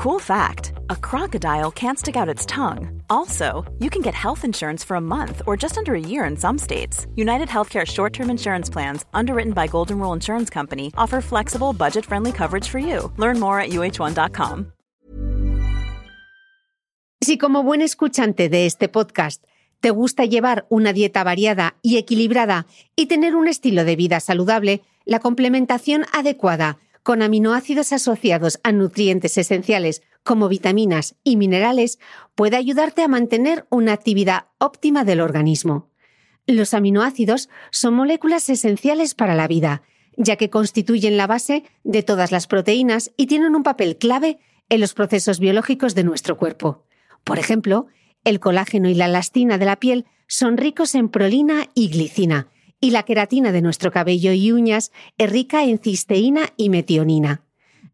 Cool fact a crocodile can't stick out its tongue. Also, you can get health insurance for a month or just under a year in some states. United Healthcare short term insurance plans, underwritten by Golden Rule Insurance Company, offer flexible, budget friendly coverage for you. Learn more at uh1.com. Si, como buen escuchante de este podcast, te gusta llevar una dieta variada y equilibrada y tener un estilo de vida saludable, la complementación adecuada con aminoácidos asociados a nutrientes esenciales como vitaminas y minerales puede ayudarte a mantener una actividad óptima del organismo. Los aminoácidos son moléculas esenciales para la vida, ya que constituyen la base de todas las proteínas y tienen un papel clave en los procesos biológicos de nuestro cuerpo. Por ejemplo, el colágeno y la elastina de la piel son ricos en prolina y glicina, y la queratina de nuestro cabello y uñas es rica en cisteína y metionina.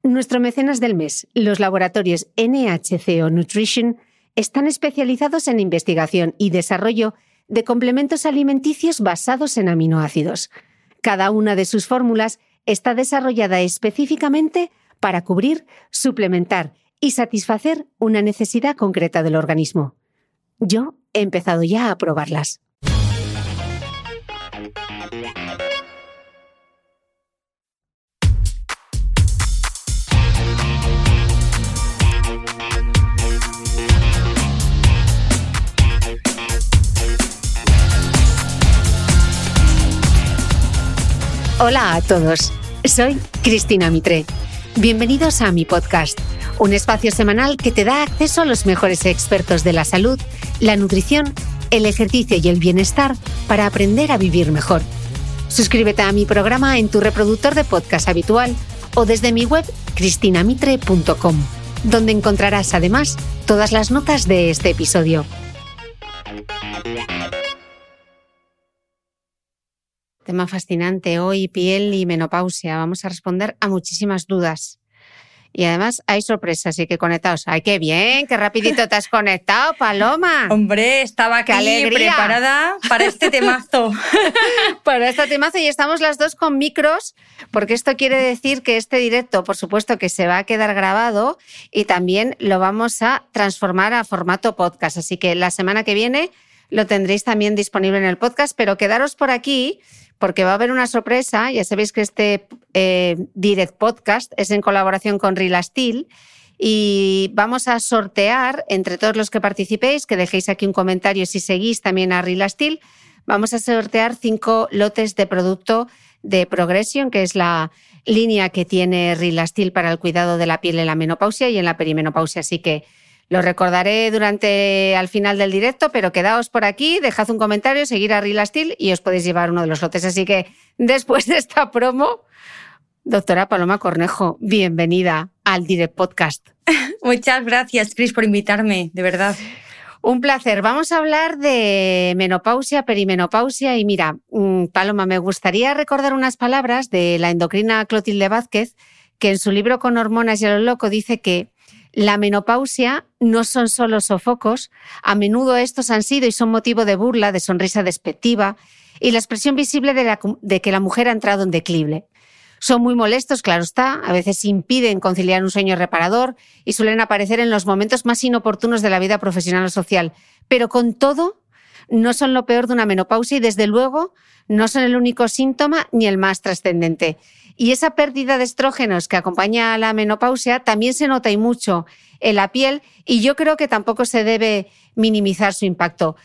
Nuestro mecenas del mes, los laboratorios NHCO Nutrition, están especializados en investigación y desarrollo de complementos alimenticios basados en aminoácidos. Cada una de sus fórmulas está desarrollada específicamente para cubrir, suplementar y satisfacer una necesidad concreta del organismo. Yo he empezado ya a probarlas. Hola a todos, soy Cristina Mitre. Bienvenidos a mi podcast, un espacio semanal que te da acceso a los mejores expertos de la salud, la nutrición, el ejercicio y el bienestar para aprender a vivir mejor. Suscríbete a mi programa en tu reproductor de podcast habitual o desde mi web cristinamitre.com, donde encontrarás además todas las notas de este episodio. Tema fascinante hoy, piel y menopausia. Vamos a responder a muchísimas dudas. Y además hay sorpresas, así que conectados. ¡Ay, qué bien! ¡Qué rapidito te has conectado, Paloma! Hombre, estaba aquí preparada para este temazo. para este temazo y estamos las dos con micros, porque esto quiere decir que este directo, por supuesto, que se va a quedar grabado y también lo vamos a transformar a formato podcast. Así que la semana que viene lo tendréis también disponible en el podcast, pero quedaros por aquí porque va a haber una sorpresa. Ya sabéis que este eh, Direct Podcast es en colaboración con Real Steel y vamos a sortear entre todos los que participéis, que dejéis aquí un comentario si seguís también a Real Steel, vamos a sortear cinco lotes de producto de Progression, que es la línea que tiene Real Steel para el cuidado de la piel en la menopausia y en la perimenopausia. Así que lo recordaré durante al final del directo, pero quedaos por aquí, dejad un comentario, seguir a Real Steel y os podéis llevar uno de los lotes. Así que después de esta promo, doctora Paloma Cornejo, bienvenida al Direct Podcast. Muchas gracias, Cris, por invitarme, de verdad. Un placer. Vamos a hablar de menopausia, perimenopausia y mira, mm, Paloma, me gustaría recordar unas palabras de la endocrina Clotilde Vázquez, que en su libro Con hormonas y a lo loco dice que la menopausia no son solo sofocos, a menudo estos han sido y son motivo de burla, de sonrisa despectiva y la expresión visible de, que la mujer ha entrado en declive. Son muy molestos, claro está, a veces impiden conciliar un sueño reparador y suelen aparecer en los momentos más inoportunos de la vida profesional o social. Pero con todo, no son lo peor de una menopausia y desde luego no son el único síntoma ni el más trascendente. Y esa pérdida de estrógenos que acompaña a la menopausia también se nota y mucho en la piel y yo creo que tampoco se debe minimizar su impacto.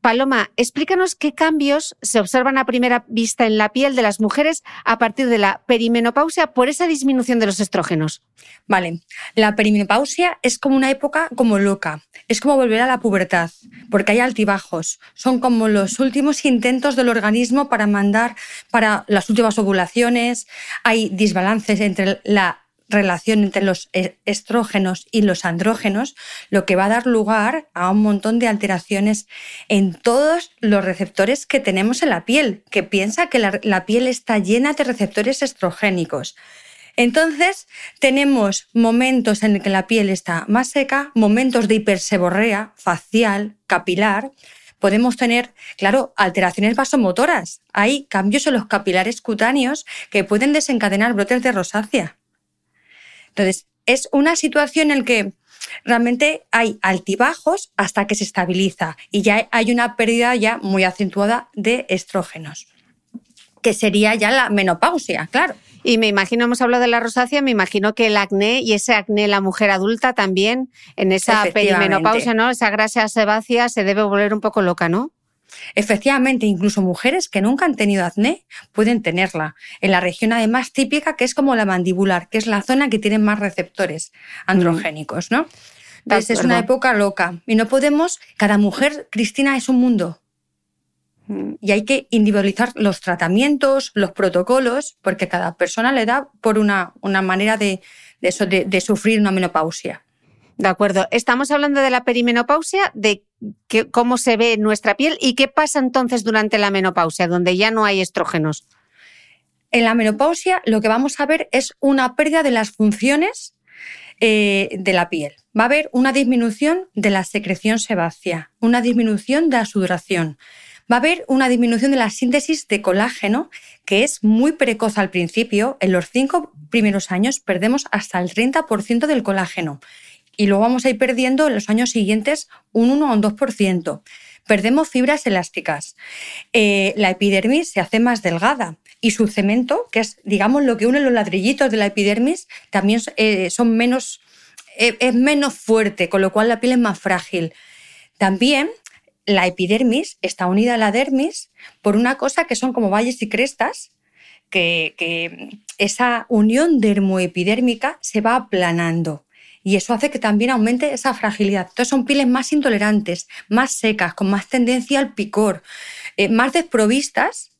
Paloma, explícanos qué cambios se observan a primera vista en la piel de las mujeres a partir de la perimenopausia por esa disminución de los estrógenos. Vale, la perimenopausia es como una época como loca, es como volver a la pubertad, porque hay altibajos, son como los últimos intentos del organismo para mandar para las últimas ovulaciones, hay desbalances entre la relación entre los e-, estrógenos y los andrógenos, lo que va a dar lugar a un montón de alteraciones en todos los receptores que tenemos en la piel, que piensa que la, piel está llena de receptores estrogénicos. Entonces, tenemos momentos en el que la piel está más seca, momentos de hiperseborrea facial, capilar. Podemos tener, claro, alteraciones vasomotoras. Hay cambios en los capilares cutáneos que pueden desencadenar brotes de rosácea. Entonces, es una situación en la que realmente hay altibajos hasta que se estabiliza y ya hay una pérdida ya muy acentuada de estrógenos, que sería ya la menopausia, claro. Y me imagino, hemos hablado de la rosácea, me imagino que el acné y ese acné la mujer adulta también, en esa perimenopausia, ¿no? Esa grasa sebácea se debe volver un poco loca, ¿no? Efectivamente, incluso mujeres que nunca han tenido acné pueden tenerla. En la región además típica que es como la mandibular, que es la zona que tiene más receptores androgénicos, ¿no? Entonces es una época loca y no podemos, cada mujer, Cristina, es un mundo. Mm. Y hay que individualizar los tratamientos, los protocolos, porque cada persona le da por una, una manera de, de, de sufrir una menopausia. De acuerdo. Estamos hablando de la perimenopausia, de cómo se ve nuestra piel y qué pasa entonces durante la menopausia, donde ya no hay estrógenos. En la menopausia lo que vamos a ver es una pérdida de las funciones eh, de la piel. Va a haber una disminución de la secreción sebácea, una disminución de la sudoración. Va a haber una disminución de la síntesis de colágeno, que es muy precoz al principio. En los cinco primeros años perdemos hasta el 30% del colágeno y luego vamos a ir perdiendo en los años siguientes un 1 o un 2%. Perdemos fibras elásticas. Eh, la epidermis se hace más delgada y su cemento, que es, digamos, lo que une los ladrillitos de la epidermis, también eh, son menos, eh, es menos fuerte, con lo cual la piel es más frágil. También la epidermis está unida a la dermis por una cosa que son como valles y crestas, que, que esa unión dermoepidérmica se va aplanando y eso hace que también aumente esa fragilidad. Entonces son pieles más intolerantes, más secas, con más tendencia al picor, eh, más desprovistas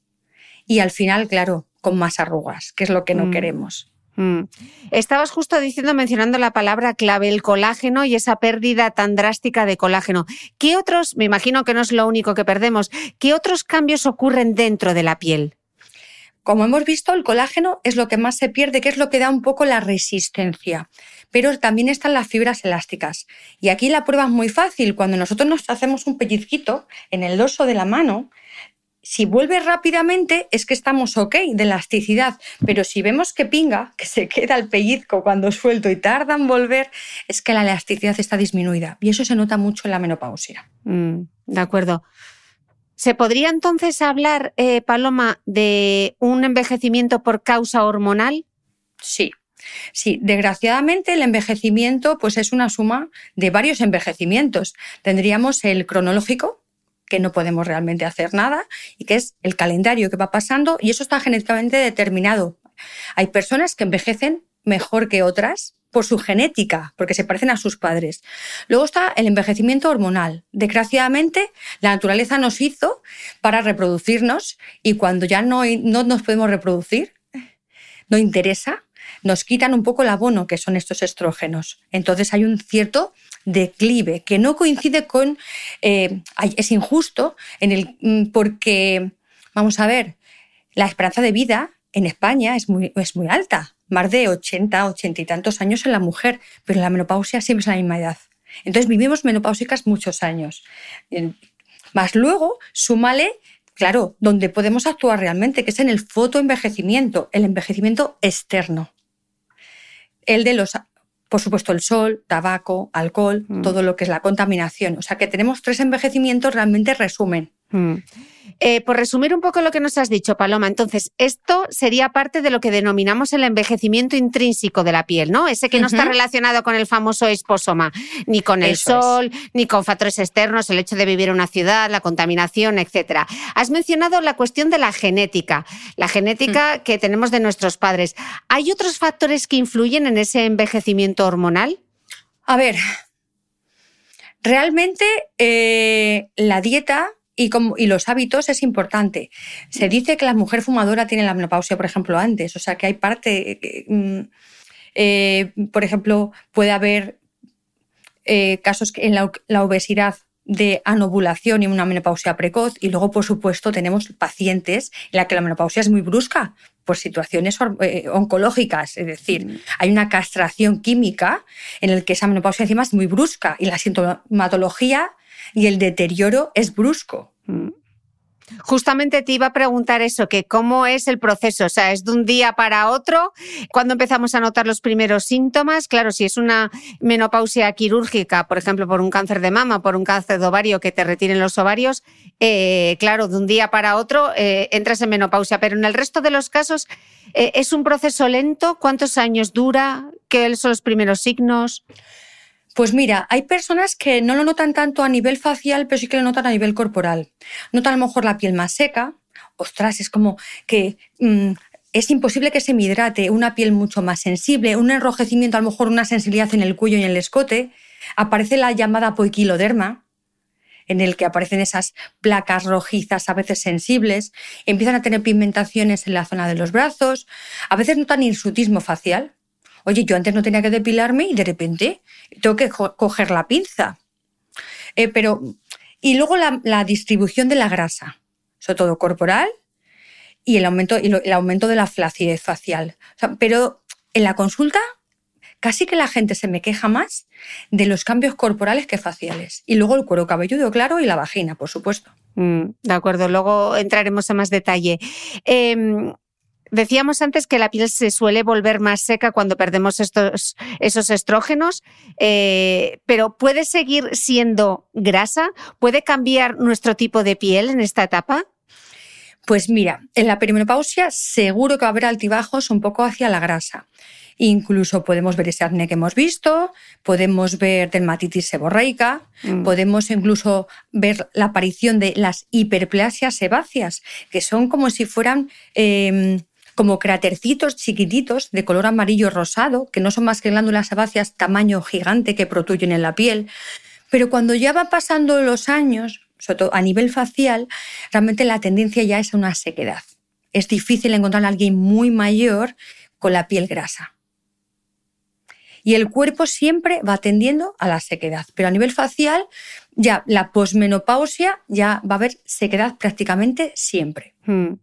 y al final, claro, con más arrugas, que es lo que no mm. queremos. Mm. Estabas justo diciendo, mencionando la palabra clave, el colágeno y esa pérdida tan drástica de colágeno. ¿Qué otros, me imagino que no es lo único que perdemos, qué otros cambios ocurren dentro de la piel? Como hemos visto, el colágeno es lo que más se pierde, que es lo que da un poco la resistencia. Pero también están las fibras elásticas. Y aquí la prueba es muy fácil. Cuando nosotros nos hacemos un pellizquito en el dorso de la mano, si vuelve rápidamente es que estamos ok de elasticidad, pero si vemos que pinga, que se queda el pellizco cuando suelto y tarda en volver, es que la elasticidad está disminuida. Y eso se nota mucho en la menopausia. Mm, de acuerdo. ¿Se podría entonces hablar, eh, Paloma, de un envejecimiento por causa hormonal? Sí. Sí, desgraciadamente el envejecimiento pues es una suma de varios envejecimientos. Tendríamos el cronológico, que no podemos realmente hacer nada, y que es el calendario que va pasando, y eso está genéticamente determinado. Hay personas que envejecen mejor que otras por su genética, porque se parecen a sus padres. Luego está el envejecimiento hormonal. Desgraciadamente, la naturaleza nos hizo para reproducirnos y cuando ya no, no nos podemos reproducir, no interesa, nos quitan un poco el abono que son estos estrógenos. Entonces hay un cierto declive que no coincide con... Eh, es injusto mm, porque, vamos a ver, la esperanza de vida en España es muy, es muy alta más de 80, 80 y tantos años en la mujer, pero la menopausia siempre es la misma edad. Entonces vivimos menopáusicas muchos años. Más luego, súmale, claro, donde podemos actuar realmente, que es en el fotoenvejecimiento, el envejecimiento externo. El de los, por supuesto, el sol, tabaco, alcohol, mm. todo lo que es la contaminación. O sea que tenemos tres envejecimientos realmente resumen. Mm. Eh, por resumir un poco lo que nos has dicho, Paloma, entonces, esto sería parte de lo que denominamos el envejecimiento intrínseco de la piel, ¿no? Ese que no está relacionado con el famoso esposoma, ni con el sol, ni con factores externos, el hecho de vivir en una ciudad, la contaminación, etc. Has mencionado la cuestión de la genética, la genética mm. que tenemos de nuestros padres. ¿Hay otros factores que influyen en ese envejecimiento hormonal? A ver, realmente eh, la dieta y, los hábitos es importante. Se dice que la mujer fumadora tiene la menopausia, por ejemplo, antes. O sea, que hay parte. Eh, mm, eh, por ejemplo, puede haber eh, casos en la, obesidad de anovulación y una menopausia precoz. Y luego, por supuesto, tenemos pacientes en la que la menopausia es muy brusca por situaciones oncológicas. Es decir, hay una castración química en la que esa menopausia encima es muy brusca y la sintomatología y el deterioro es brusco. Mm. Justamente te iba a preguntar eso, que cómo es el proceso, o sea, es de un día para otro, cuando empezamos a notar los primeros síntomas, claro, si es una menopausia quirúrgica, por ejemplo, por un cáncer de mama, por un cáncer de ovario que te retiren los ovarios, eh, claro, de un día para otro eh, entras en menopausia, pero en el resto de los casos eh, es un proceso lento, ¿cuántos años dura? ¿Qué son los primeros signos? Pues mira, hay personas que no lo notan tanto a nivel facial, pero sí que lo notan a nivel corporal. Notan a lo mejor la piel más seca, ostras, es como que mm, es imposible que se me hidrate, una piel mucho más sensible, un enrojecimiento, a lo mejor una sensibilidad en el cuello y en el escote. Aparece la llamada poiquiloderma, en el que aparecen esas placas rojizas, a veces sensibles, empiezan a tener pigmentaciones en la zona de los brazos, a veces notan hirsutismo facial, Oye, yo antes no tenía que depilarme y de repente tengo que coger la pinza. Eh, pero, y luego la, distribución de la grasa, sobre todo corporal, y el aumento, y el aumento de la flacidez facial. pero en la consulta casi que la gente se me queja más de los cambios corporales que faciales. Y luego el cuero cabelludo, claro, y la vagina, por supuesto. Mm, de acuerdo, luego entraremos en más detalle. Em, Decíamos antes que la piel se suele volver más seca cuando perdemos estos, esos estrógenos, eh, pero ¿puede seguir siendo grasa? ¿Puede cambiar nuestro tipo de piel en esta etapa? Pues mira, en la perimenopausia seguro que va a haber altibajos un poco hacia la grasa. Incluso podemos ver ese acné que hemos visto, podemos ver dermatitis seborreica, mm. podemos incluso ver la aparición de las hiperplasias sebáceas, que son como si fueran em, como cratercitos chiquititos de color amarillo rosado, que no son más que glándulas sebáceas tamaño gigante que protuyen en la piel. Pero cuando ya van pasando los años, sobre todo a nivel facial, realmente la tendencia ya es a una sequedad. Es difícil encontrar a alguien muy mayor con la piel grasa. Y el cuerpo siempre va tendiendo a la sequedad, pero a nivel facial ya la posmenopausia ya va a haber sequedad prácticamente siempre. Hmm.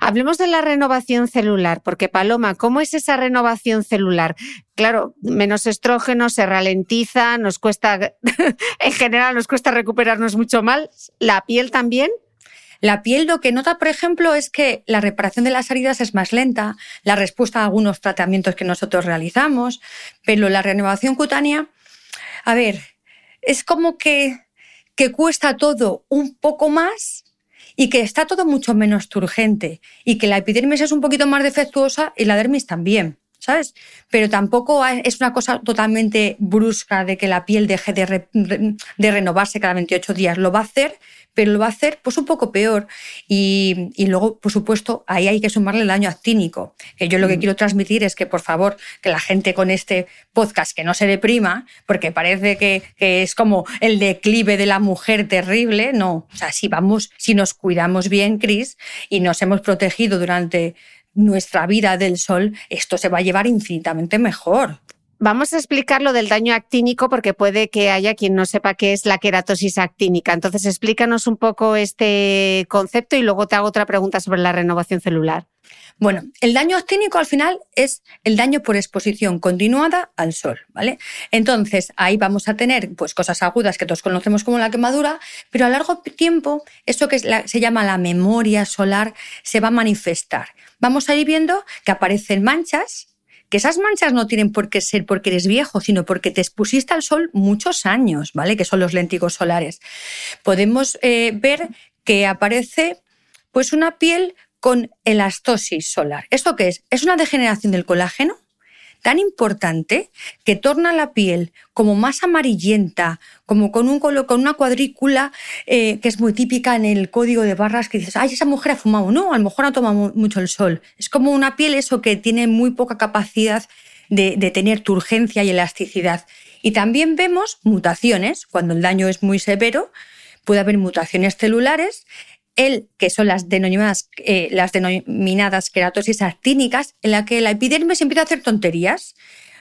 Hablemos de la renovación celular, porque Paloma, ¿cómo es esa renovación celular? Claro, menos estrógeno, se ralentiza, nos cuesta, en general nos cuesta recuperarnos mucho mal. ¿La piel también? La piel lo que nota, por ejemplo, es que la reparación de las heridas es más lenta, la respuesta a algunos tratamientos que nosotros realizamos, pero la renovación cutánea, a ver, es como que, que cuesta todo un poco más y que está todo mucho menos turgente y que la epidermis es un poquito más defectuosa y la dermis también. ¿sabes? Pero tampoco es una cosa totalmente brusca de que la piel deje de, de, renovarse cada 28 días. Lo va a hacer, pero lo va a hacer pues un poco peor. Y, luego, por supuesto, ahí hay que sumarle el daño actínico. Que yo lo que mm. quiero transmitir es que, por favor, que la gente con este podcast que no se deprima, porque parece que, que es como el declive de la mujer terrible. No, o sea, si vamos, si nos cuidamos bien, Cris, y nos hemos protegido durante nuestra vida del sol, esto se va a llevar infinitamente mejor. Vamos a explicar lo del daño actínico porque puede que haya quien no sepa qué es la queratosis actínica. Entonces, explícanos un poco este concepto y luego te hago otra pregunta sobre la renovación celular. Bueno, el daño actínico al final es el daño por exposición continuada al sol, ¿vale? Entonces, ahí vamos a tener pues cosas agudas que todos conocemos como la quemadura, pero a largo tiempo eso que se llama la memoria solar se va a manifestar. Vamos a ir viendo que aparecen manchas que esas manchas no tienen por qué ser porque eres viejo, sino porque te expusiste al sol muchos años, ¿vale? Que son los léntigos solares. Podemos eh, ver que aparece pues una piel con elastosis solar. ¿Esto qué es? Es una degeneración del colágeno tan importante que torna la piel como más amarillenta, como con, un, con una cuadrícula eh, que es muy típica en el código de barras que dices, ay, esa mujer ha fumado. No, a lo mejor ha tomado mucho el sol. Es como una piel eso que tiene muy poca capacidad de, de tener turgencia y elasticidad. Y también vemos mutaciones, cuando el daño es muy severo, puede haber mutaciones celulares el, que son las denominadas, eh, las denominadas queratosis actínicas, en la que la epidermis empieza a hacer tonterías.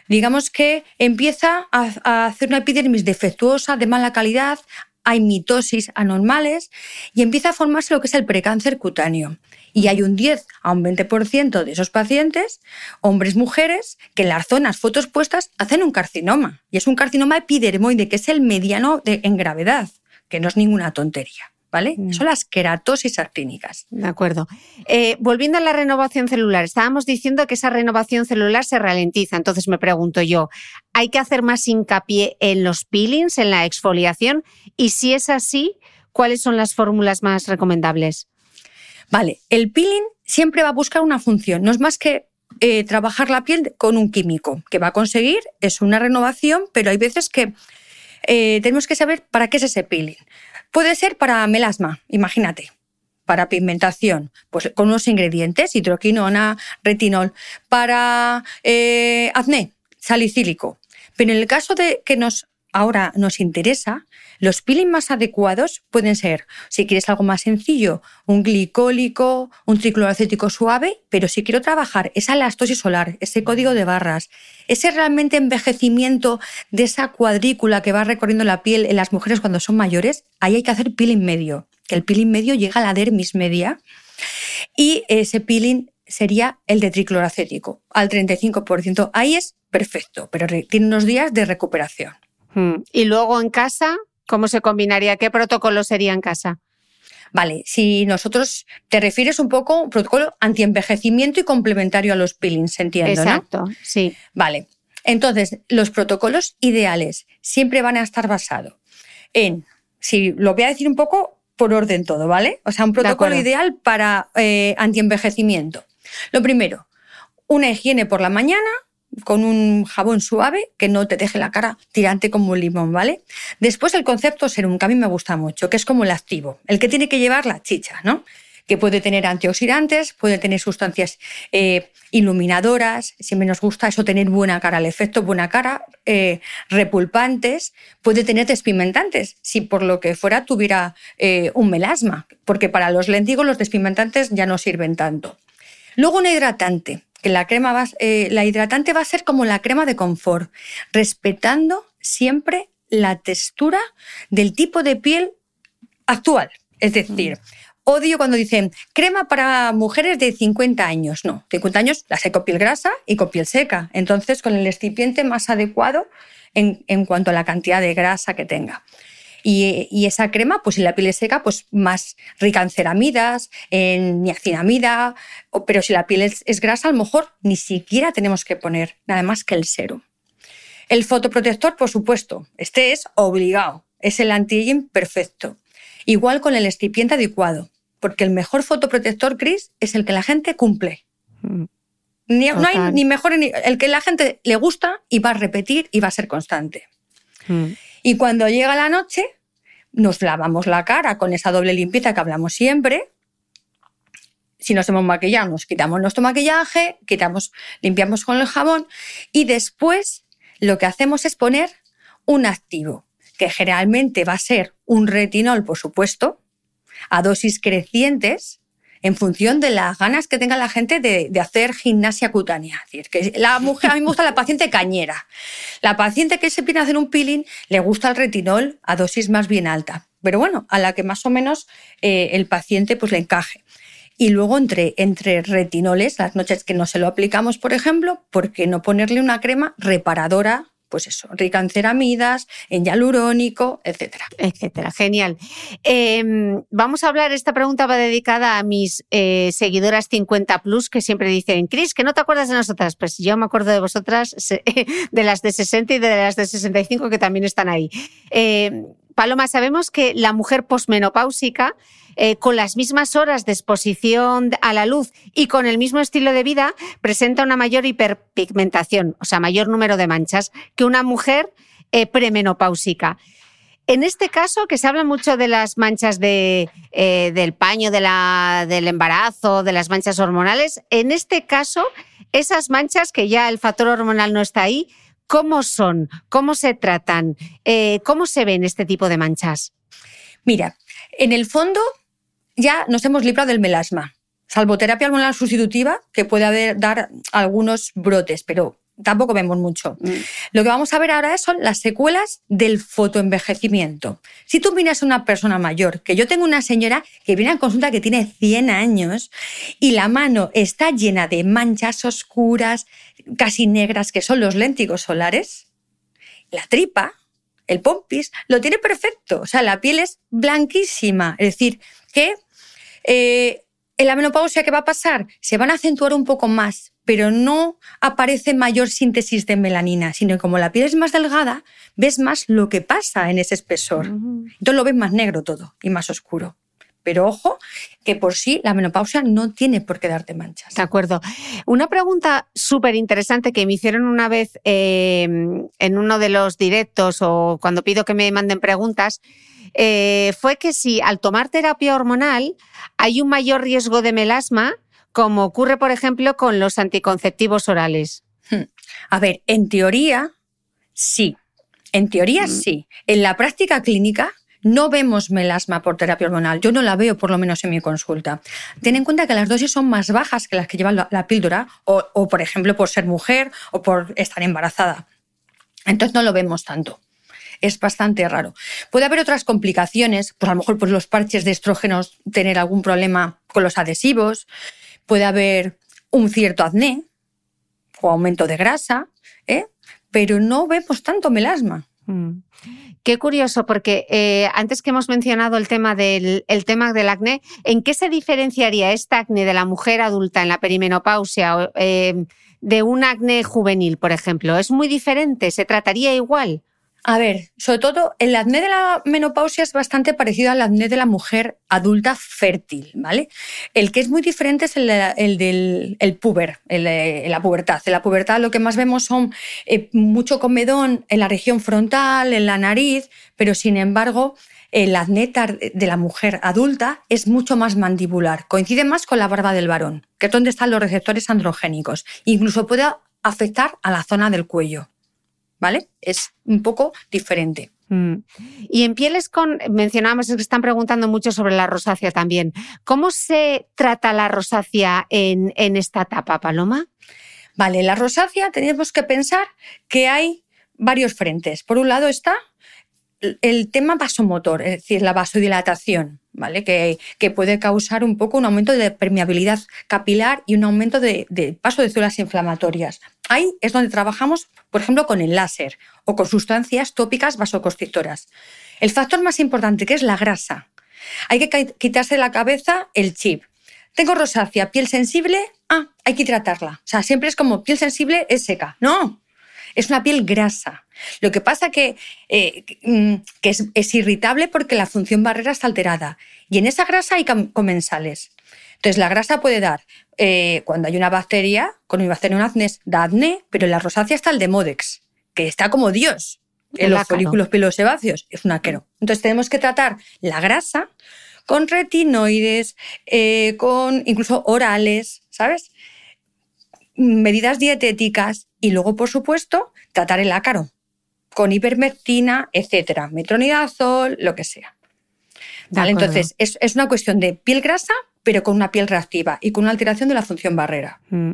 Digamos que empieza a, hacer una epidermis defectuosa, de mala calidad, hay mitosis anormales y empieza a formarse lo que es el precáncer cutáneo. Y hay un 10 a un 20% de esos pacientes, hombres, mujeres, que en las zonas puestas hacen un carcinoma. Y es un carcinoma epidermoide, que es el mediano en gravedad, que no es ninguna tontería. ¿Vale? Mm. Son las queratosis actínicas. De acuerdo. Eh, volviendo a la renovación celular, estábamos diciendo que esa renovación celular se ralentiza. Entonces me pregunto yo, ¿hay que hacer más hincapié en los peelings, en la exfoliación? Y si es así, ¿cuáles son las fórmulas más recomendables? Vale, el peeling siempre va a buscar una función, no es más que eh, trabajar la piel con un químico, que va a conseguir, es una renovación, pero hay veces que eh, tenemos que saber para qué es ese peeling. Puede ser para melasma, imagínate, para pigmentación, pues con unos ingredientes, hidroquinona, retinol, para eh, acné, salicílico. Pero en el caso de que nos ahora nos interesa, los peelings más adecuados pueden ser, si quieres algo más sencillo, un glicólico, un tricloracético suave, pero si quiero trabajar esa elastosis solar, ese código de barras, ese realmente envejecimiento de esa cuadrícula que va recorriendo la piel en las mujeres cuando son mayores, ahí hay que hacer peeling medio, que el peeling medio llega a la dermis media y ese peeling sería el de tricloracético, al 35%. Ahí es perfecto, pero tiene unos días de recuperación. Hmm. Y luego en casa, ¿cómo se combinaría? ¿Qué protocolo sería en casa? Vale, si nosotros te refieres un poco a un protocolo antienvejecimiento y complementario a los peelings, entiendo, Exacto, sí. Vale. Entonces, los protocolos ideales siempre van a estar basados en, si lo voy a decir un poco por orden todo, ¿vale? O sea, un protocolo ideal para eh, antienvejecimiento. Lo primero, una higiene por la mañana, con un jabón suave que no te deje la cara tirante como un limón, ¿vale? Después el concepto serum, que a mí me gusta mucho, que es como el activo, el que tiene que llevar la chicha, ¿no? Que puede tener antioxidantes, puede tener sustancias eh, iluminadoras, siempre nos gusta eso, tener buena cara, el efecto buena cara, eh, repulpantes, puede tener despigmentantes, si por lo que fuera tuviera eh, un melasma, porque para los léntigos los despigmentantes ya no sirven tanto. Luego un hidratante, que la crema va, eh, la hidratante va a ser como la crema de confort, respetando siempre la textura del tipo de piel actual. Es decir, odio cuando dicen crema para mujeres de 50 años. No, 50 años las hay con piel grasa y con piel seca. Entonces, con el excipiente más adecuado en, en cuanto a la cantidad de grasa que tenga. Y, esa crema, pues si la piel es seca, pues más rica en ceramidas, en niacinamida, pero si la piel es, grasa, a lo mejor ni siquiera tenemos que poner nada más que el cero. El fotoprotector, por supuesto, este es obligado, es el anti-aging perfecto. Igual con el excipiente adecuado, porque el mejor fotoprotector, Chris, es el que la gente cumple. Mm. no hay ni mejor, ni, el que la gente le gusta y va a repetir y va a ser constante. Mm. Y cuando llega la noche, nos lavamos la cara con esa doble limpieza que hablamos siempre. Si nos hemos maquillado, nos quitamos nuestro maquillaje, quitamos, limpiamos con el jabón y después lo que hacemos es poner un activo, que generalmente va a ser un retinol, por supuesto, a dosis crecientes, en función de las ganas que tenga la gente de, hacer gimnasia cutánea. Decir, que la mujer, a mí me gusta la paciente cañera. La paciente que se viene a hacer un peeling le gusta el retinol a dosis más bien alta. Pero bueno, a la que más o menos eh, el paciente pues le encaje. Y luego entre, entre retinoles, las noches que no se lo aplicamos, por ejemplo, ¿por qué no ponerle una crema reparadora pues eso, rica en ceramidas, en hialurónico, etcétera. Etcétera, genial. Em, vamos a hablar, esta pregunta va dedicada a mis eh, seguidoras 50 plus que siempre dicen, Cris, que no te acuerdas de nosotras. Pues yo me acuerdo de vosotras, de las de 60 y de las de 65 que también están ahí. Em, Paloma, sabemos que la mujer posmenopáusica eh, con las mismas horas de exposición a la luz y con el mismo estilo de vida, presenta una mayor hiperpigmentación, o sea, mayor número de manchas que una mujer eh, premenopáusica. En este caso, que se habla mucho de las manchas de, eh, del paño del embarazo, de las manchas hormonales, en este caso, esas manchas que ya el factor hormonal no está ahí, ¿cómo son? ¿Cómo se tratan? ¿Cómo se ven este tipo de manchas? Mira, en el fondo ya nos hemos librado del melasma, salvo terapia hormonal sustitutiva, que puede haber, dar algunos brotes, pero tampoco vemos mucho. Mm. Lo que vamos a ver ahora son las secuelas del fotoenvejecimiento. Si tú miras a una persona mayor, que yo tengo una señora que viene a consulta que tiene 100 años y la mano está llena de manchas oscuras, casi negras, que son los léntigos solares, la tripa el pompis, lo tiene perfecto. O sea, la piel es blanquísima. Es decir, que eh, en la menopausia, ¿qué va a pasar? Se van a acentuar un poco más, pero no aparece mayor síntesis de melanina, sino que como la piel es más delgada, ves más lo que pasa en ese espesor. Entonces lo ves más negro todo y más oscuro. Pero ojo, que por sí la menopausia no tiene por qué darte manchas. De acuerdo. Una pregunta súper interesante que me hicieron una vez eh, en uno de los directos o cuando pido que me manden preguntas eh, fue que si al tomar terapia hormonal hay un mayor riesgo de melasma, como ocurre, por ejemplo, con los anticonceptivos orales. Hmm. A ver, en teoría, sí. En teoría, mm. sí. En la práctica clínica, no vemos melasma por terapia hormonal. Yo no la veo, por lo menos en mi consulta. Ten en cuenta que las dosis son más bajas que las que lleva la, píldora, o, o, por ejemplo, por ser mujer o por estar embarazada. Entonces no lo vemos tanto es bastante raro. Puede haber otras complicaciones, pues a lo mejor por los parches de estrógenos tener algún problema con los adhesivos, puede haber un cierto acné o aumento de grasa, ¿eh? pero no vemos tanto melasma. Mm. Qué curioso, porque eh, antes que hemos mencionado el tema, del, tema del acné, ¿en qué se diferenciaría este acné de la mujer adulta en la perimenopausia eh, de un acné juvenil, por ejemplo? ¿Es muy diferente? ¿Se trataría igual? A ver, sobre todo el acné de la menopausia es bastante parecido al acné de la mujer adulta fértil, ¿vale? El que es muy diferente es el, del el puber, el, la pubertad. En la pubertad lo que más vemos son eh, mucho comedón en la región frontal, en la nariz, pero sin embargo el acné de la mujer adulta es mucho más mandibular, coincide más con la barba del varón, que es donde están los receptores androgénicos. Incluso puede afectar a la zona del cuello. ¿Vale? Es un poco diferente. Mm. Y en pieles con, mencionábamos que están preguntando mucho sobre la rosácea también. ¿Cómo se trata la rosácea en, en esta etapa, Paloma? Vale, la rosácea tenemos que pensar que hay varios frentes. Por un lado está el tema vasomotor, es decir, la vasodilatación, ¿vale? Que, que, puede causar un poco un aumento de permeabilidad capilar y un aumento de, de, paso de células inflamatorias. Ahí es donde trabajamos, por ejemplo, con el láser o con sustancias tópicas vasoconstrictoras. El factor más importante, que es la grasa. Hay que quitarse de la cabeza el chip. Tengo rosácea, piel sensible, ah, hay que tratarla. O sea, siempre es como piel sensible es seca. No, es una piel grasa. Lo que pasa que, eh, mm, que es, irritable porque la función barrera está alterada. Y en esa grasa hay comensales. Entonces, la grasa puede dar, eh, cuando hay una bacteria, con una bacteria un acné, da acné, pero en la rosácea está el Demodex, que está como Dios en los folículos pilosebáceos. Es un aquero. Entonces, tenemos que tratar la grasa con retinoides, eh, con incluso orales, ¿sabes? Medidas dietéticas y luego, por supuesto, tratar el ácaro con hipermectina, etcétera, metronidazol, lo que sea. ¿Vale? Entonces, es, una cuestión de piel grasa, pero con una piel reactiva y con una alteración de la función barrera. Mm.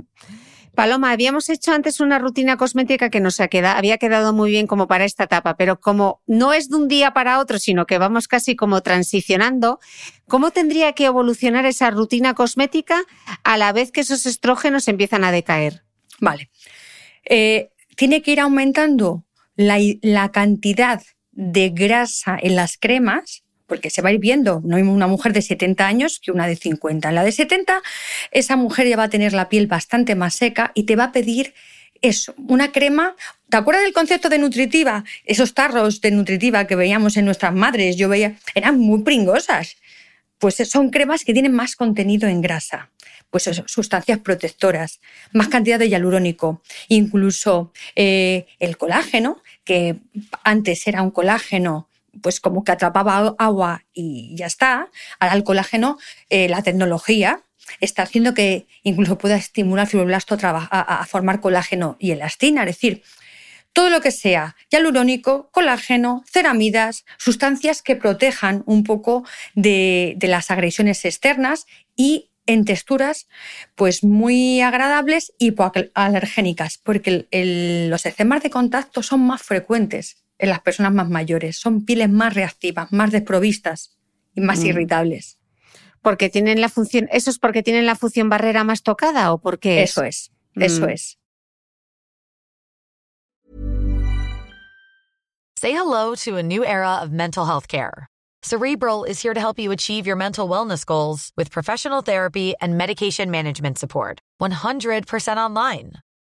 Paloma, habíamos hecho antes una rutina cosmética que nos había quedado muy bien como para esta etapa, pero como no es de un día para otro, sino que vamos casi como transicionando, ¿cómo tendría que evolucionar esa rutina cosmética a la vez que esos estrógenos empiezan a decaer? Vale. Eh, tiene que ir aumentando la, cantidad de grasa en las cremas, porque se va a ir viendo, no hay una mujer de 70 años que una de 50. En la de 70, esa mujer ya va a tener la piel bastante más seca y te va a pedir eso, una crema. ¿Te acuerdas del concepto de nutritiva? Esos tarros de nutritiva que veíamos en nuestras madres, yo veía, eran muy pringosas. Pues son cremas que tienen más contenido en grasa pues sustancias protectoras, más cantidad de hialurónico, incluso eh, el colágeno, que antes era un colágeno pues como que atrapaba agua y ya está, ahora el colágeno, eh, la tecnología está haciendo que incluso pueda estimular al fibroblasto a, formar colágeno y elastina, es decir, todo lo que sea hialurónico, colágeno, ceramidas, sustancias que protejan un poco de, de las agresiones externas y en texturas pues muy agradables y hipoalergénicas, porque los eczemas de contacto son más frecuentes en las personas más mayores, son pieles más reactivas, más desprovistas y más mm. irritables. Porque tienen la función, ¿Eso es porque tienen la función barrera más tocada o porque Eso es, eso mm. es. Say hello to a new era of mental health care. Cerebral is here to help you achieve your mental wellness goals with professional therapy and medication management support. 100% online.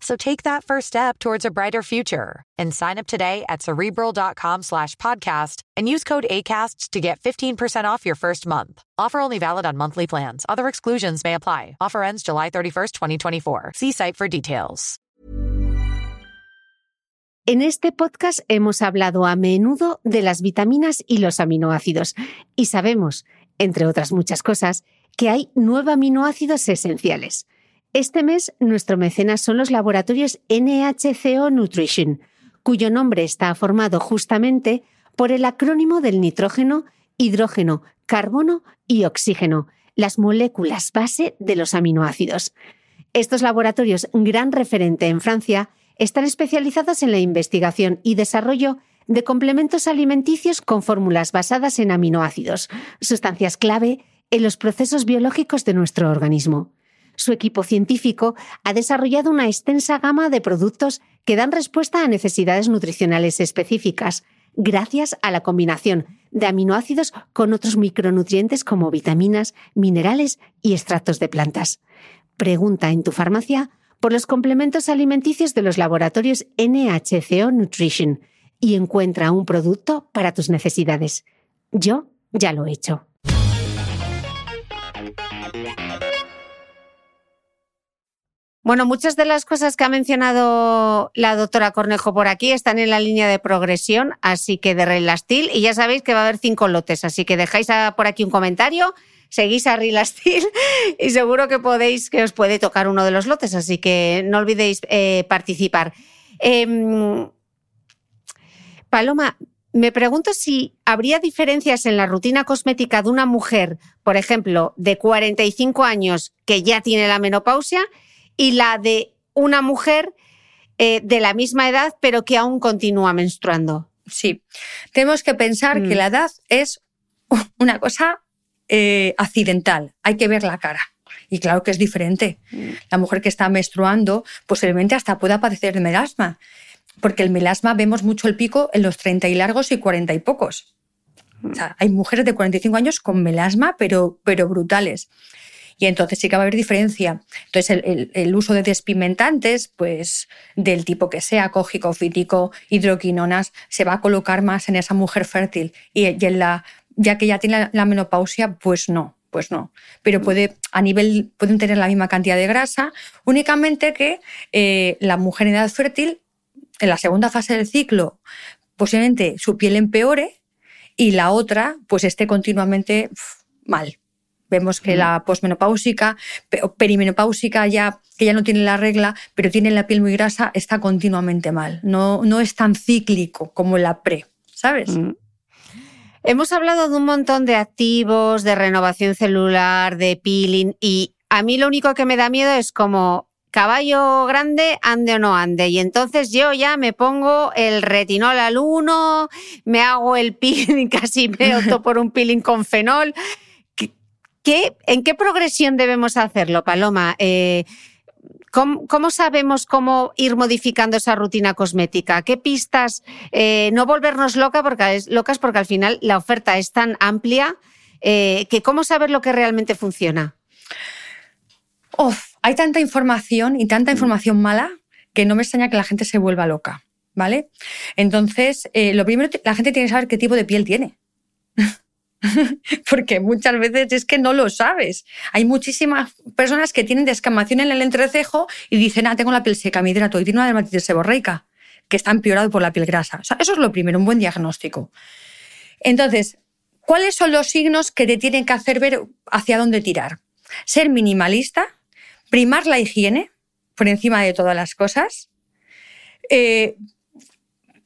So take that first step towards a brighter future and sign up today at cerebral.com slash podcast and use code ACasts to get 15% off your first month. Offer only valid on monthly plans. Other exclusions may apply. Offer ends July 31st, 2024. See site for details. En este podcast hemos hablado a menudo de las vitaminas y los aminoácidos y sabemos, entre otras muchas cosas, que hay nueve aminoácidos esenciales. Este mes nuestro mecenas son los laboratorios NHCO Nutrition, cuyo nombre está formado justamente por el acrónimo del nitrógeno, hidrógeno, carbono y oxígeno, las moléculas base de los aminoácidos. Estos laboratorios, gran referente en Francia, están especializados en la investigación y desarrollo de complementos alimenticios con fórmulas basadas en aminoácidos, sustancias clave en los procesos biológicos de nuestro organismo. Su equipo científico ha desarrollado una extensa gama de productos que dan respuesta a necesidades nutricionales específicas, gracias a la combinación de aminoácidos con otros micronutrientes como vitaminas, minerales y extractos de plantas. Pregunta en tu farmacia por los complementos alimenticios de los laboratorios NHCO Nutrition y encuentra un producto para tus necesidades. Yo ya lo he hecho. Bueno, muchas de las cosas que ha mencionado la doctora Cornejo por aquí están en la línea de progresión, así que de Relastil, y ya sabéis que va a haber cinco lotes, así que dejáis por aquí un comentario seguís a Real Steel y seguro que podéis, que os puede tocar uno de los lotes, así que no olvidéis eh, participar. Em, Paloma, me pregunto si habría diferencias en la rutina cosmética de una mujer, por ejemplo, de 45 años que ya tiene la menopausia y la de una mujer eh, de la misma edad pero que aún continúa menstruando. Sí, tenemos que pensar que mm. la edad es una cosa eh, accidental, hay que ver la cara. Y claro que es diferente. Mm. La mujer que está menstruando posiblemente hasta pueda padecer de melasma, porque el melasma vemos mucho el pico en los 30 y largos y 40 y pocos. hay mujeres de 45 años con melasma, pero, pero brutales. Y entonces sí que va a haber diferencia. Entonces, el, uso de despimentantes, pues del tipo que sea, cógico, fítico, hidroquinonas, se va a colocar más en esa mujer fértil. Y, y en la ya que ya tiene la menopausia, pues no, pues no. Pero puede, a nivel, pueden tener la misma cantidad de grasa, únicamente que eh, la mujer en edad fértil, en la segunda fase del ciclo, posiblemente su piel empeore y la otra, pues esté continuamente mal. Vemos que la posmenopáusica perimenopáusica ya, que ya no tiene la regla, pero tiene la piel muy grasa, está continuamente mal. No, no es tan cíclico como la pre, ¿sabes? Mm. Hemos hablado de un montón de activos, de renovación celular, de peeling y a mí lo único que me da miedo es como caballo grande, ande o no ande. Y entonces yo ya me pongo el retinol al 1, me hago el peeling, casi me opto por un peeling con fenol. ¿Qué, ¿En qué progresión debemos hacerlo, Paloma? Eh, ¿Cómo, sabemos cómo ir modificando esa rutina cosmética? ¿Qué pistas? Eh, no volvernos loca porque, locas porque al final la oferta es tan amplia eh, que cómo saber lo que realmente funciona. hay tanta información y tanta información mala que no me extraña que la gente se vuelva loca, ¿vale? Entonces, lo primero, la gente tiene que saber qué tipo de piel tiene. porque muchas veces es que no lo sabes. Hay muchísimas personas que tienen descamación en el entrecejo y dicen, ah, tengo la piel seca, me hidrato y tiene una dermatitis seborreica, que está empeorado por la piel grasa. eso es lo primero, un buen diagnóstico. Entonces, ¿cuáles son los signos que te tienen que hacer ver hacia dónde tirar? Ser minimalista, primar la higiene por encima de todas las cosas, eh,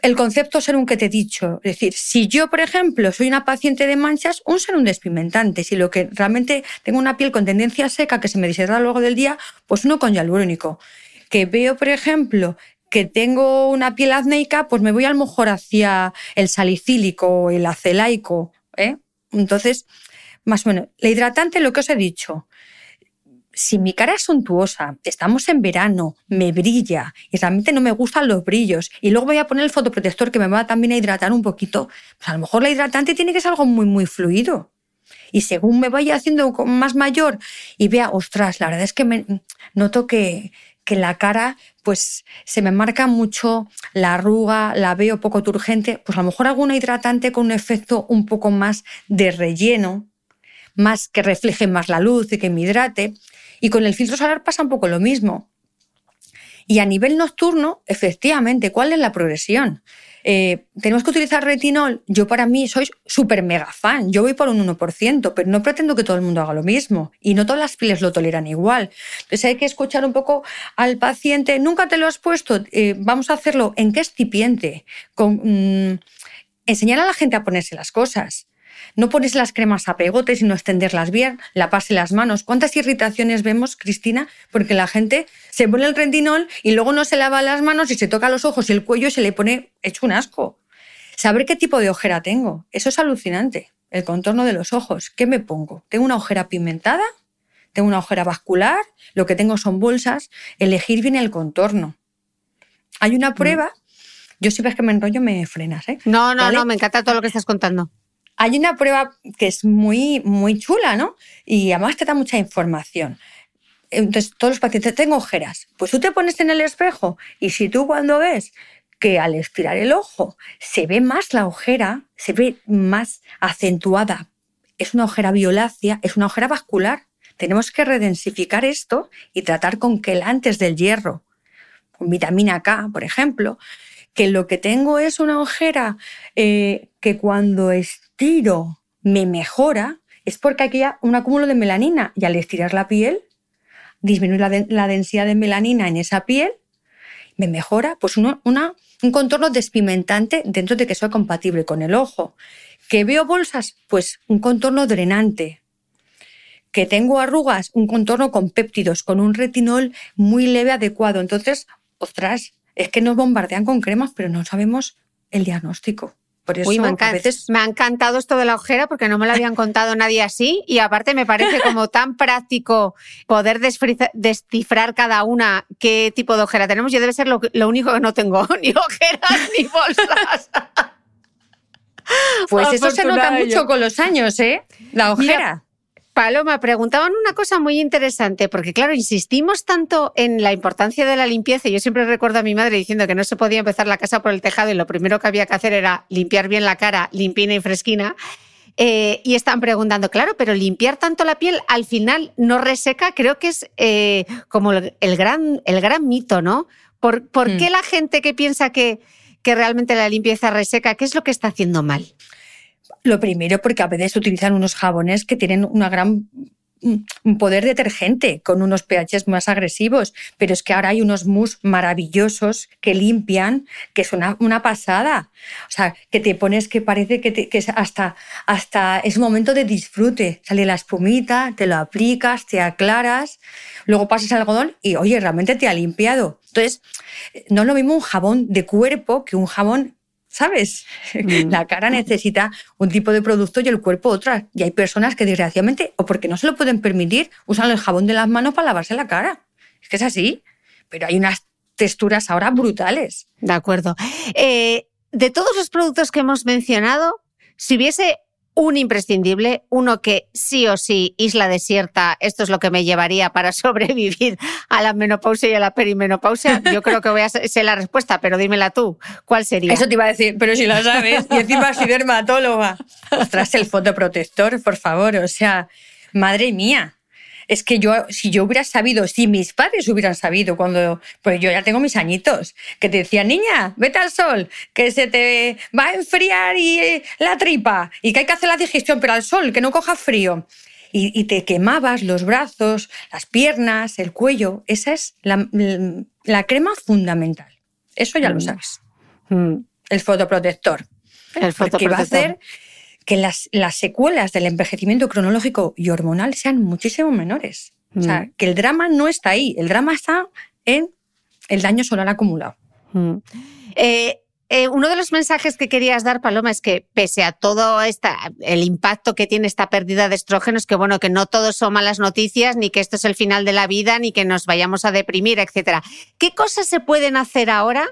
el concepto serum que te he dicho. Es decir, si yo, por ejemplo, soy una paciente de manchas, un serum despimentante. Si lo que realmente tengo una piel con tendencia seca que se me deshidrata a lo largo del día, pues uno con hialurónico. Que veo, por ejemplo, que tengo una piel acnéica, pues me voy a lo mejor hacia el salicílico o el acelaico. ¿eh? Entonces, más o menos, la hidratante, lo que os he dicho, si mi cara es suntuosa, estamos en verano, me brilla y realmente no me gustan los brillos y luego voy a poner el fotoprotector que me va también a hidratar un poquito, pues a lo mejor la hidratante tiene que ser algo muy, muy fluido. Y según me vaya haciendo más mayor y vea, ostras, la verdad es que me noto que, que la cara pues se me marca mucho la arruga, la veo poco turgente, pues a lo mejor alguna hidratante con un efecto un poco más de relleno, más que refleje más la luz y que me hidrate. Y con el filtro solar pasa un poco lo mismo. Y a nivel nocturno, efectivamente, ¿cuál es la progresión? Eh, ¿Tenemos que utilizar retinol? Yo para mí soy súper mega fan. Yo voy por un 1%, pero no pretendo que todo el mundo haga lo mismo. Y no todas las pieles lo toleran igual. Entonces hay que escuchar un poco al paciente. Nunca te lo has puesto. Eh, vamos a hacerlo. ¿En qué estipiente? Mm, enseñar a la gente a ponerse las cosas. No pones las cremas a pegote, sino extenderlas bien, la pase las manos. ¿Cuántas irritaciones vemos, Cristina? Porque la gente se pone el retinol y luego no se lava las manos y se toca los ojos y el cuello y se le pone hecho un asco. Saber qué tipo de ojera tengo, eso es alucinante. El contorno de los ojos, ¿qué me pongo? ¿Tengo una ojera pigmentada? ¿Tengo una ojera vascular? Lo que tengo son bolsas. Elegir bien el contorno. Hay una mm. prueba. Yo si ves que me enrollo, me frenas, ¿eh? No, no, no, me encanta todo lo que estás contando. Hay una prueba que es muy, muy chula, ¿no? Y además te da mucha información. Entonces, todos los pacientes, tengo ojeras. Pues tú te pones en el espejo y si tú cuando ves que al estirar el ojo se ve más la ojera, se ve más acentuada, es una ojera violácea, es una ojera vascular. Tenemos que redensificar esto y tratar con quelantes del hierro, con vitamina K, por ejemplo, que lo que tengo es una ojera eh, que cuando estiro me mejora, es porque aquí hay un acúmulo de melanina y al estirar la piel, disminuir la, densidad de melanina en esa piel, me mejora pues un contorno despimentante dentro de que soy compatible con el ojo. ¿Que veo bolsas? Pues un contorno drenante. Que tengo arrugas, un contorno con péptidos, con un retinol muy leve adecuado. Entonces, ostras, es que nos bombardean con cremas, pero no sabemos el diagnóstico. Por eso, me, me ha encantado esto de la ojera porque no me lo habían contado nadie así y aparte me parece como tan práctico poder descifrar cada una qué tipo de ojera tenemos. Yo debe ser lo, único que no tengo, ni ojeras ni bolsas. Pues eso se nota mucho con los años, ¿eh? La ojera. Paloma, preguntaban una cosa muy interesante, porque claro, insistimos tanto en la importancia de la limpieza. Yo siempre recuerdo a mi madre diciendo que no se podía empezar la casa por el tejado y lo primero que había que hacer era limpiar bien la cara, limpina y fresquina. Eh, y están preguntando, claro, pero limpiar tanto la piel al final no reseca, creo que es eh, como el, gran, el gran mito, ¿no? ¿Por, mm. qué la gente que piensa que, que realmente la limpieza reseca, qué es lo que está haciendo mal? Lo primero, porque a veces utilizan unos jabones que tienen una gran un poder detergente con unos pHs más agresivos, pero es que ahora hay unos mousse maravillosos que limpian, que son una, pasada. O sea, que te pones que parece que, que hasta, hasta es un momento de disfrute. Sale la espumita, te lo aplicas, te aclaras, luego pasas el algodón y, oye, realmente te ha limpiado. Entonces, no es lo mismo un jabón de cuerpo que un jabón ¿sabes? Mm. La cara necesita un tipo de producto y el cuerpo otra. Y hay personas que desgraciadamente, o porque no se lo pueden permitir, usan el jabón de las manos para lavarse la cara. Es que es así. Pero hay unas texturas ahora brutales. De acuerdo. Eh, de todos los productos que hemos mencionado, si hubiese un imprescindible, uno que sí o sí, isla desierta, esto es lo que me llevaría para sobrevivir a la menopausia y a la perimenopausia. Yo creo que voy a ser la respuesta, pero dímela tú, ¿cuál sería? Eso te iba a decir, pero si lo sabes, y encima soy dermatóloga. Ostras, el fotoprotector, por favor, o sea, madre mía es que yo, si yo hubiera sabido, si mis padres hubieran sabido cuando, pues yo ya tengo mis añitos, que te decían, niña, vete al sol, que se te va a enfriar y, eh, la tripa y que hay que hacer la digestión, pero al sol, que no coja frío. Y, te quemabas los brazos, las piernas, el cuello. Esa es la, crema fundamental. Eso ya lo mm. sabes. Mm. el fotoprotector. El Porque va a fotoprotector. hacer que las, las secuelas del envejecimiento cronológico y hormonal sean muchísimo menores. O sea, Mm. que el drama no está ahí, el drama está en el daño solar acumulado. Mm. Eh, eh, uno de los mensajes que querías dar, Paloma, es que pese a todo esta, el impacto que tiene esta pérdida de estrógenos, que bueno, que no todos son malas noticias, ni que esto es el final de la vida, ni que nos vayamos a deprimir, etcétera. ¿Qué cosas se pueden hacer ahora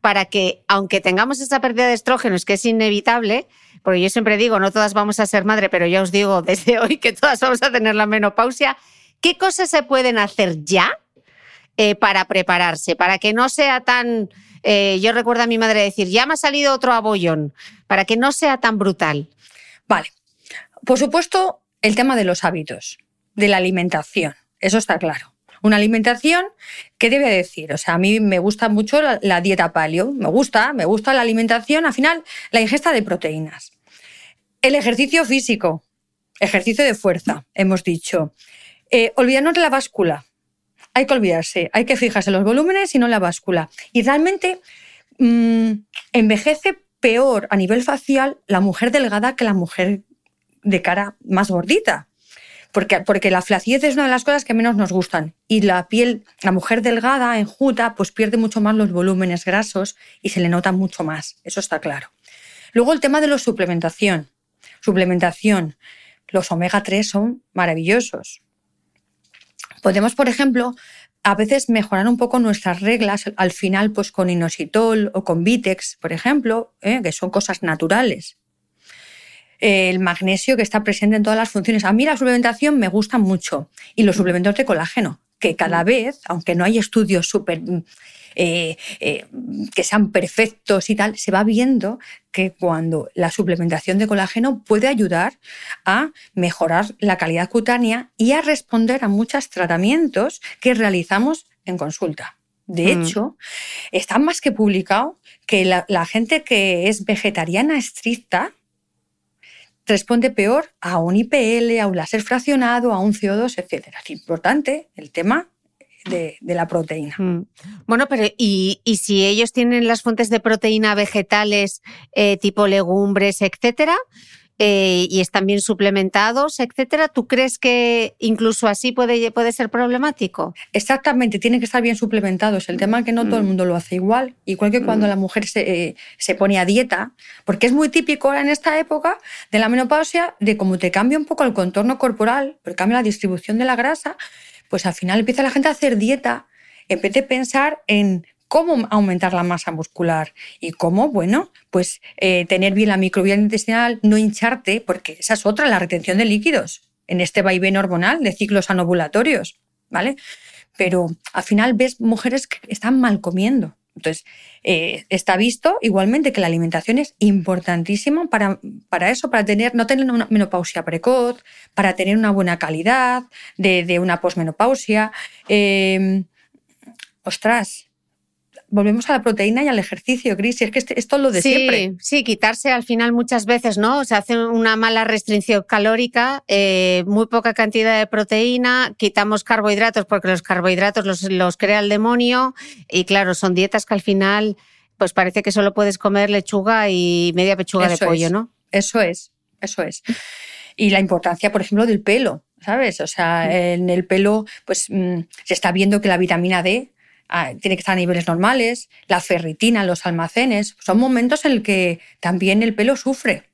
para que, aunque tengamos esa pérdida de estrógenos, que es inevitable, porque yo siempre digo, no todas vamos a ser madre, pero ya os digo desde hoy que todas vamos a tener la menopausia, ¿qué cosas se pueden hacer ya eh, para prepararse, para que no sea tan... eh, yo recuerdo a mi madre decir, ya me ha salido otro abollón, para que no sea tan brutal. Vale. Por supuesto, el tema de los hábitos, de la alimentación, eso está claro. Una alimentación, ¿qué debe decir? O sea, a mí me gusta mucho la, la dieta paleo, me gusta, me gusta la alimentación, al final, la ingesta de proteínas. El ejercicio físico, ejercicio de fuerza, hemos dicho. Eh, olvidarnos de la báscula. Hay que olvidarse, hay que fijarse en los volúmenes y no en la báscula. Y realmente mm, envejece peor a nivel facial la mujer delgada que la mujer de cara más gordita. Porque, porque la flacidez es una de las cosas que menos nos gustan. Y la piel, la mujer delgada, enjuta, pues pierde mucho más los volúmenes grasos y se le nota mucho más. Eso está claro. Luego el tema de la suplementación. Suplementación. Los omega 3 son maravillosos. Podemos, por ejemplo, a veces mejorar un poco nuestras reglas al final, pues con inositol o con Vitex, por ejemplo, ¿eh? que son cosas naturales. El magnesio que está presente en todas las funciones. A mí la suplementación me gusta mucho y los suplementos de colágeno, que cada vez, aunque no hay estudios súper eh, eh, que sean perfectos y tal, se va viendo que cuando la suplementación de colágeno puede ayudar a mejorar la calidad cutánea y a responder a muchos tratamientos que realizamos en consulta. De Mm. hecho, está más que publicado que la, la gente que es vegetariana estricta responde peor a un IPL, a un láser fraccionado, a un CO2, etc. Es importante el tema de, la proteína. Mm. Bueno, pero ¿y, y si ellos tienen las fuentes de proteína vegetales eh, tipo legumbres, etcétera, eh, y están bien suplementados, etcétera, ¿tú crees que incluso así puede, puede ser problemático? Exactamente, tiene que estar bien suplementado. Es el tema que no todo el mundo lo hace igual. Igual que cuando la mujer se, eh, se pone a dieta, porque es muy típico ahora en esta época de la menopausia, de cómo te cambia un poco el contorno corporal, porque cambia la distribución de la grasa, pues al final empieza la gente a hacer dieta en vez de pensar en cómo aumentar la masa muscular y cómo, bueno, pues eh, tener bien la microbiota intestinal, no hincharte, porque esa es otra, la retención de líquidos en este vaivén hormonal de ciclos anovulatorios, ¿vale? Pero al final ves mujeres que están mal comiendo. Entonces, eh, está visto igualmente que la alimentación es importantísima para, para eso, para tener, no tener una menopausia precoz, para tener una buena calidad de, una posmenopausia. Eh, ostras, volvemos a la proteína y al ejercicio, Cris, y es que este- esto es lo de sí, siempre. sí, quitarse al final muchas veces, ¿no? Se hace una mala restricción calórica, eh, muy poca cantidad de proteína, quitamos carbohidratos porque los carbohidratos los, los crea el demonio y claro, son dietas que al final pues parece que solo puedes comer lechuga y media pechuga Eso de pollo, es. ¿no? Eso es, eso es. Y la importancia, por ejemplo, del pelo, ¿sabes? O sea, en el pelo, pues mm, se está viendo que la vitamina D tiene que estar a niveles normales, la ferritina en los almacenes. Son momentos en el que también el pelo sufre.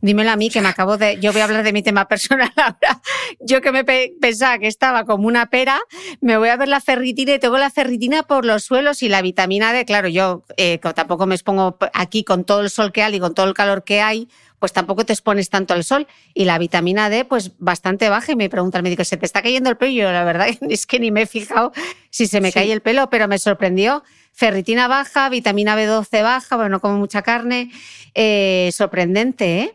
Dímelo a mí, que me acabo de. Yo voy a hablar de mi tema personal ahora. Yo que me pe- pensaba que estaba como una pera, me voy a ver la ferritina y tengo la ferritina por los suelos y la vitamina D. Claro, yo eh, tampoco me expongo aquí con todo el sol que hay y con todo el calor que hay, pues tampoco te expones tanto al sol. Y la vitamina D, pues bastante baja. Y me pregunta el médico, ¿se te está cayendo el pelo? Y yo, la verdad, es que ni me he fijado si se me Sí. cae el pelo, pero me sorprendió. Ferritina baja, vitamina B12 baja, bueno, no como mucha carne. Eh, sorprendente, ¿eh?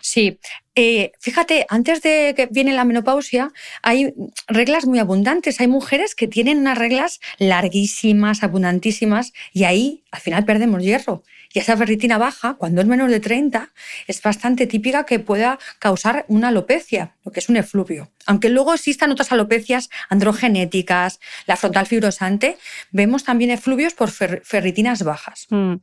Sí, Eh, fíjate, antes de que viene la menopausia, hay reglas muy abundantes. Hay mujeres que tienen unas reglas larguísimas, abundantísimas, y ahí al final perdemos hierro. Y esa ferritina baja, cuando es menos de 30, es bastante típica que pueda causar una alopecia, lo que es un efluvio. Aunque luego existan otras alopecias androgenéticas, la frontal fibrosante, vemos también efluvios por fer- ferritinas bajas. Mm.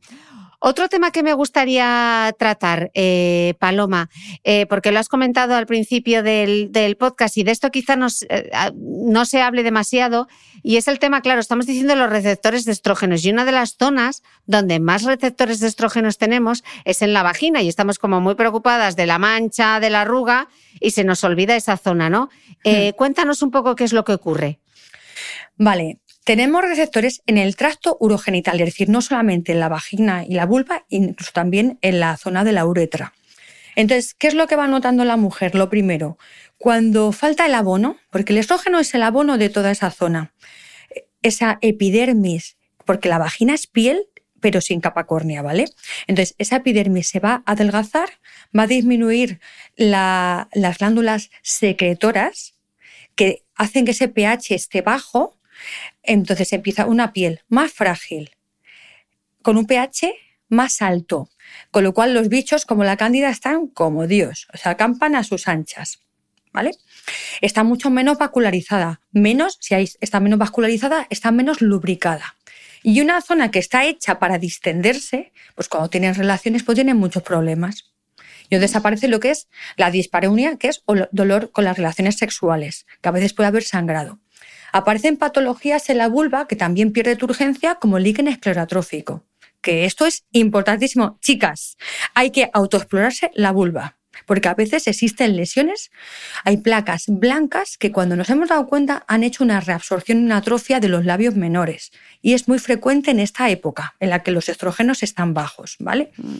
Otro tema que me gustaría tratar, eh, Paloma, eh, porque lo has comentado al principio del, podcast y de esto quizá eh, no se hable demasiado, y es el tema, claro, estamos diciendo los receptores de estrógenos y una de las zonas donde más receptores de estrógenos tenemos es en la vagina y estamos como muy preocupadas de la mancha, de la arruga y se nos olvida esa zona, ¿no? Hmm. Cuéntanos un poco qué es lo que ocurre. Vale, tenemos receptores en el tracto urogenital, es decir, no solamente en la vagina y la vulva, incluso también en la zona de la uretra. Entonces, ¿qué es lo que va notando la mujer? Lo primero, cuando falta el abono, porque el estrógeno es el abono de toda esa zona, esa epidermis, porque la vagina es piel, pero sin capa córnea, ¿vale? Entonces, esa epidermis se va a adelgazar, va a disminuir las glándulas secretoras que hacen que ese pH esté bajo entonces empieza una piel más frágil, con un pH más alto, con lo cual los bichos como la cándida están como Dios, o sea, acampan a sus anchas. ¿Vale? Está mucho menos vascularizada, menos, si está menos vascularizada, está menos lubricada. Y una zona que está hecha para distenderse, pues cuando tienen relaciones, pues tienen muchos problemas. Y desaparece lo que es la dispareunia, que es dolor con las relaciones sexuales, que a veces puede haber sangrado. Aparecen patologías en la vulva que también pierde urgencia, como el líquen esclerotrófico. Que esto es importantísimo. Chicas, hay que autoexplorarse la vulva porque a veces existen lesiones, hay placas blancas que cuando nos hemos dado cuenta han hecho una reabsorción y una atrofia de los labios menores. Y es muy frecuente en esta época en la que los estrógenos están bajos, ¿vale? Mm.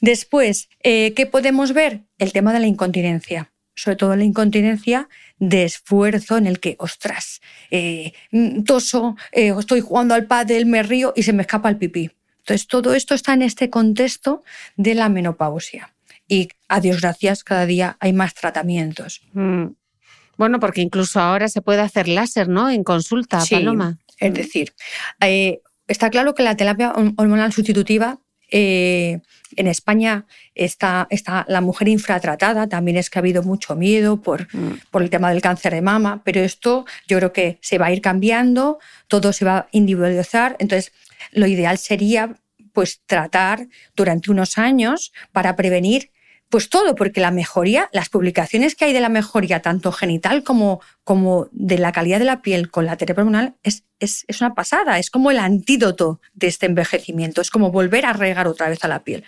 Después, eh, ¿qué podemos ver? El tema de la incontinencia sobre todo la incontinencia de esfuerzo en el que, ostras, eh, mm, toso, eh, estoy jugando al pádel, me río y se me escapa el pipí. Entonces, todo esto está en este contexto de la menopausia. Y a Dios gracias, cada día hay más tratamientos. Mm. Bueno, porque incluso ahora se puede hacer láser, ¿no? En consulta, sí, Paloma. Es decir, eh, está claro que la terapia hormonal sustitutiva en España está, está, la mujer infratratada, también es que ha habido mucho miedo por, mm. por, el tema del cáncer de mama, pero esto yo creo que se va a ir cambiando, todo se va a individualizar, entonces lo ideal sería pues tratar durante unos años para prevenir pues todo, porque la mejoría, las publicaciones que hay de la mejoría, tanto genital como, como de la calidad de la piel con la terapia hormonal, es, es, es, una pasada, es como el antídoto de este envejecimiento, es como volver a regar otra vez a la piel.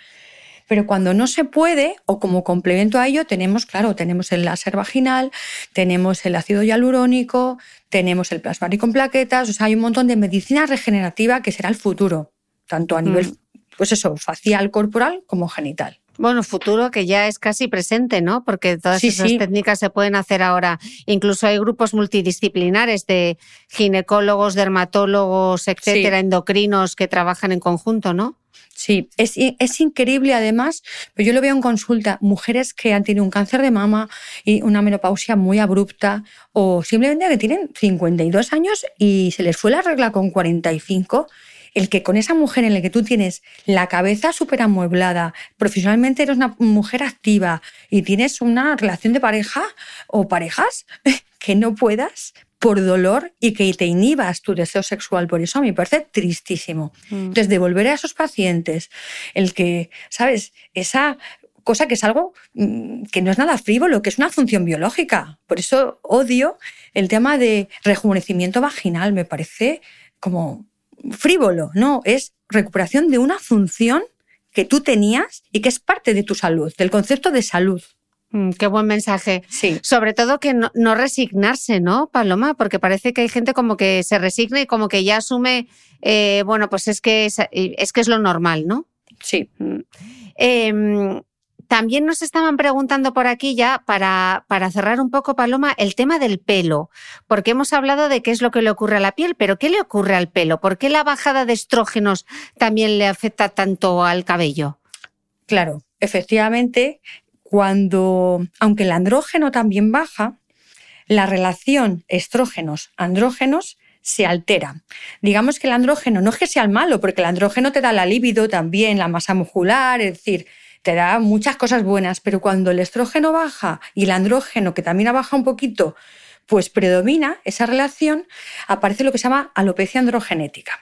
Pero cuando no se puede, o como complemento a ello, tenemos, claro, tenemos el láser vaginal, tenemos el ácido hialurónico, tenemos el plasma con plaquetas, o sea, hay un montón de medicina regenerativa que será el futuro, tanto a nivel, mm. pues eso, facial, corporal como genital. Bueno, futuro que ya es casi presente, ¿no? Porque todas esas técnicas se pueden hacer ahora. Incluso hay grupos multidisciplinares de ginecólogos, dermatólogos, etcétera, endocrinos que trabajan en conjunto, ¿no? Sí, es, es, increíble además, pero yo lo veo en consulta, mujeres que han tenido un cáncer de mama y una menopausia muy abrupta o simplemente que tienen 52 años y se les fue la regla con 45 el que con esa mujer en la que tú tienes la cabeza súper amueblada, profesionalmente eres una mujer activa y tienes una relación de pareja o parejas, que no puedas por dolor y que te inhibas tu deseo sexual. Por eso a mí me parece tristísimo. Mm. Entonces, devolver a esos pacientes el que, ¿sabes? Esa cosa que es algo mm, que no es nada frívolo, que es una función biológica. Por eso odio el tema de rejuvenecimiento vaginal. Me parece como frívolo, no, es recuperación de una función que tú tenías y que es parte de tu salud, del concepto de salud. Mm, qué buen mensaje. Sí. Sobre todo que no, resignarse, ¿no, Paloma? Porque parece que hay gente como que se resigna y como que ya asume, eh, bueno, pues es que es, es, que es lo normal, ¿no? Sí. Mm. También nos estaban preguntando por aquí ya, para, para cerrar un poco, Paloma, el tema del pelo, porque hemos hablado de qué es lo que le ocurre a la piel, pero ¿qué le ocurre al pelo? ¿Por qué la bajada de estrógenos también le afecta tanto al cabello? Claro, efectivamente, cuando, aunque el andrógeno también baja, la relación estrógenos-andrógenos se altera. Digamos que el andrógeno no es que sea el malo, porque el andrógeno te da la libido también, la masa muscular, es decir, te da muchas cosas buenas, pero cuando el estrógeno baja y el andrógeno, que también baja un poquito, pues predomina esa relación, aparece lo que se llama alopecia androgenética.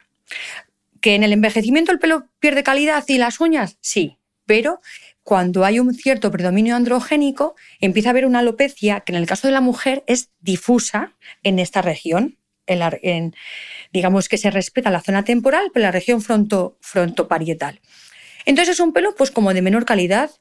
¿Que en el envejecimiento el pelo pierde calidad y las uñas? Sí, pero cuando hay un cierto predominio androgénico, empieza a haber una alopecia que en el caso de la mujer es difusa en esta región. En, digamos que se respeta la zona temporal, pero la región fronto, frontoparietal. Entonces es un pelo pues como de menor calidad.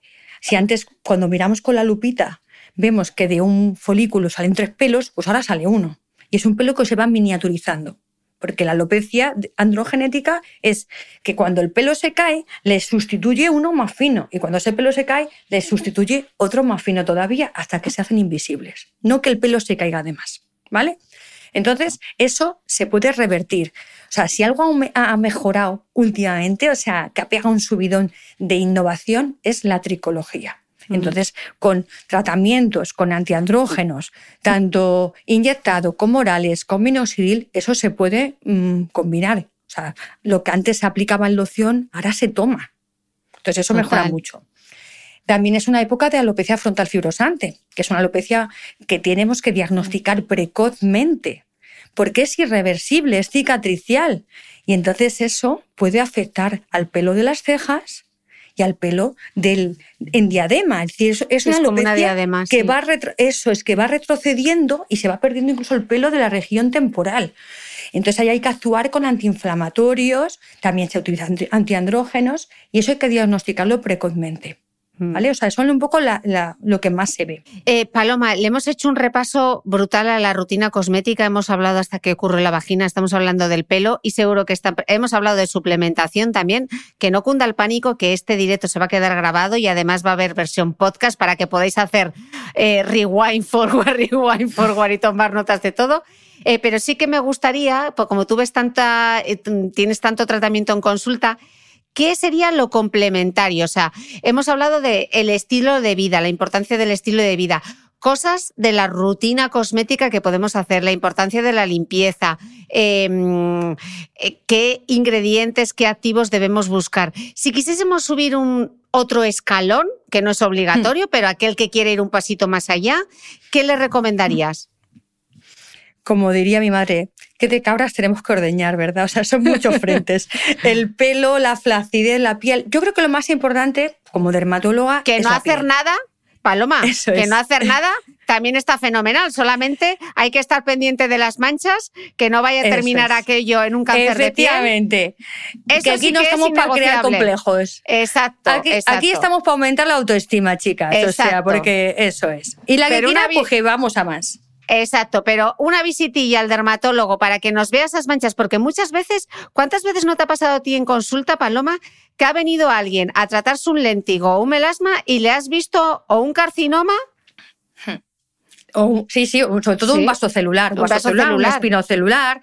Si antes cuando miramos con la lupita vemos que de un folículo salen tres pelos, pues ahora sale uno. Y es un pelo que se va miniaturizando porque la alopecia androgenética es que cuando el pelo se cae, le sustituye uno más fino, y cuando ese pelo se cae, le sustituye otro más fino todavía, hasta que se hacen invisibles. No que el pelo se caiga de más, ¿vale? Entonces, eso se puede revertir. O sea, si algo ha mejorado últimamente, o sea, que ha pegado un subidón de innovación, es la tricología. Entonces, con tratamientos, con antiandrógenos, tanto inyectado como orales, con minoxidil, eso se puede mm, combinar. O sea, lo que antes se aplicaba en loción, ahora se toma. Entonces, eso mejora mucho. También es una época de alopecia frontal fibrosante, que es una alopecia que tenemos que diagnosticar precozmente, porque es irreversible, es cicatricial. Y entonces eso puede afectar al pelo de las cejas, y al pelo del, en diadema. Es decir, es, una, alopecia diadema, que va eso es que va retrocediendo y se va perdiendo incluso el pelo de la región temporal. Entonces ahí hay que actuar con antiinflamatorios, también se utilizan antiandrógenos y eso hay que diagnosticarlo precozmente. Mm. ¿Vale? O sea, es un poco lo que más se ve. Eh, Paloma, le hemos hecho un repaso brutal a la rutina cosmética. Hemos hablado hasta qué ocurre en la vagina, estamos hablando del pelo y seguro que está, hemos hablado de suplementación también. Que no cunda el pánico, que este directo se va a quedar grabado y además va a haber versión podcast para que podáis hacer eh, rewind, forward, rewind, forward y tomar notas de todo. Eh, pero sí que me gustaría, pues como tú ves tanta, tienes tanto tratamiento en consulta, ¿Qué sería lo complementario? O sea, hemos hablado del el estilo de vida, la importancia del estilo de vida cosas de la rutina cosmética que podemos hacer, la importancia de la limpieza, em, eh, qué ingredientes, qué activos debemos buscar. Si quisiésemos subir un otro escalón, que no es obligatorio, hmm. pero aquel que quiere ir un pasito más allá, ¿qué le recomendarías? Como diría mi madre, que de cabras tenemos que ordeñar, ¿verdad? O sea, son muchos frentes. El pelo, la flacidez, la piel. Yo creo que lo más importante, como dermatóloga. Que no hacer nada, Paloma, que no hacer nada también está fenomenal. Solamente hay que estar pendiente de las manchas, que no vaya a terminar aquello en un cáncer de piel. Efectivamente. que aquí no estamos para crear complejos. Exacto aquí, estamos para aumentar la autoestima, chicas. O sea, porque eso es. Y la que quiera, pues que vamos a más. Exacto, pero una visitilla al dermatólogo para que nos vea esas manchas, porque muchas veces, ¿cuántas veces no te ha pasado a ti en consulta, Paloma, que ha venido alguien a tratarse un lentigo o un melasma y le has visto o un carcinoma? O, sí, sí, sobre todo un vaso celular, un vaso celular, un espinocelular,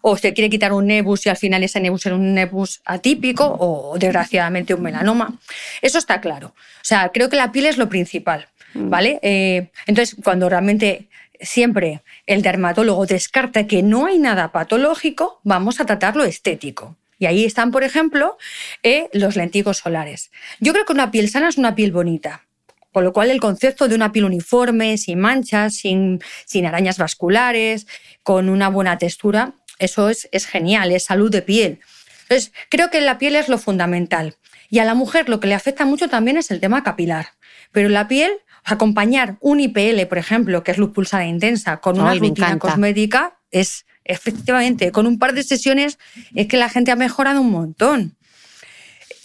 o se quiere quitar un nebus y al final ese nebus es un nebus atípico o desgraciadamente un melanoma. Eso está claro. O sea, creo que la piel es lo principal, mm. ¿vale? Eh, entonces, cuando realmente siempre el dermatólogo descarta que no hay nada patológico, vamos a tratar lo estético. Y ahí están, por ejemplo, eh, los lentigos solares. Yo creo que una piel sana es una piel bonita. Con lo cual el concepto de una piel uniforme, sin manchas, sin, sin arañas vasculares, con una buena textura, eso es, es genial, es salud de piel. Entonces, creo que la piel es lo fundamental. Y a la mujer lo que le afecta mucho también es el tema capilar. Pero la piel acompañar un IPL, por ejemplo, que es luz pulsada intensa, con una rutina cosmética, es efectivamente, con un par de sesiones, es que la gente ha mejorado un montón.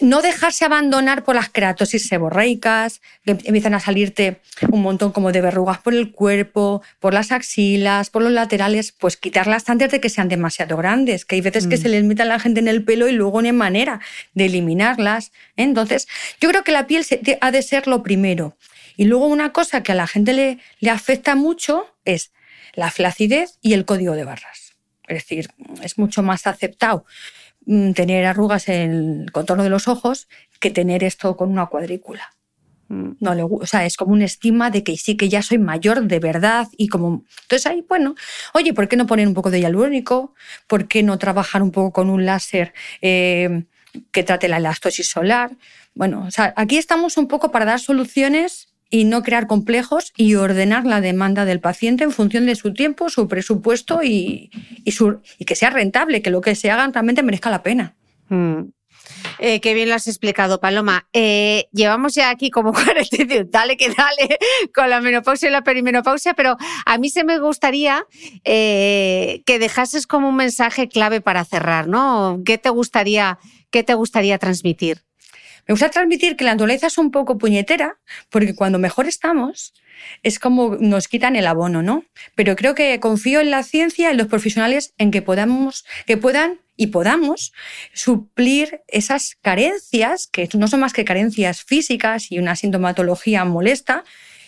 No dejarse abandonar por las keratosis seborreicas, que empiezan a salirte un montón como de verrugas por el cuerpo, por las axilas, por los laterales, pues quitarlas antes de que sean demasiado grandes, que hay veces que mm. se les mete a la gente en el pelo y luego no hay manera de eliminarlas. Entonces, yo creo que la piel ha de ser lo primero. Y luego una cosa que a la gente le, le afecta mucho es la flacidez y el código de barras. Es decir, es mucho más aceptado mm, tener arrugas en el contorno de los ojos que tener esto con una cuadrícula. Mm. No le, o sea, es como un estima de que sí que ya soy mayor de verdad y como entonces ahí bueno, oye, ¿por qué no poner un poco de hialurónico? ¿Por qué no trabajar un poco con un láser eh, que trate la elastosis solar? Bueno, o sea, aquí estamos un poco para dar soluciones y no crear complejos y ordenar la demanda del paciente en función de su tiempo, su presupuesto y, y, su, y que sea rentable, que lo que se haga realmente merezca la pena. Mm. Eh, qué bien lo has explicado, Paloma. Eh, llevamos ya aquí como 40, dale que dale, con la menopausia y la perimenopausia, pero a mí se me gustaría eh, que dejases como un mensaje clave para cerrar, ¿no? ¿Qué te gustaría, qué te gustaría transmitir? Me gusta transmitir que la naturaleza es un poco puñetera, porque cuando mejor estamos, es como nos quitan el abono, ¿no? Pero creo que confío en la ciencia, en los profesionales, en que podamos, que puedan y podamos suplir esas carencias, que no son más que carencias físicas y una sintomatología molesta,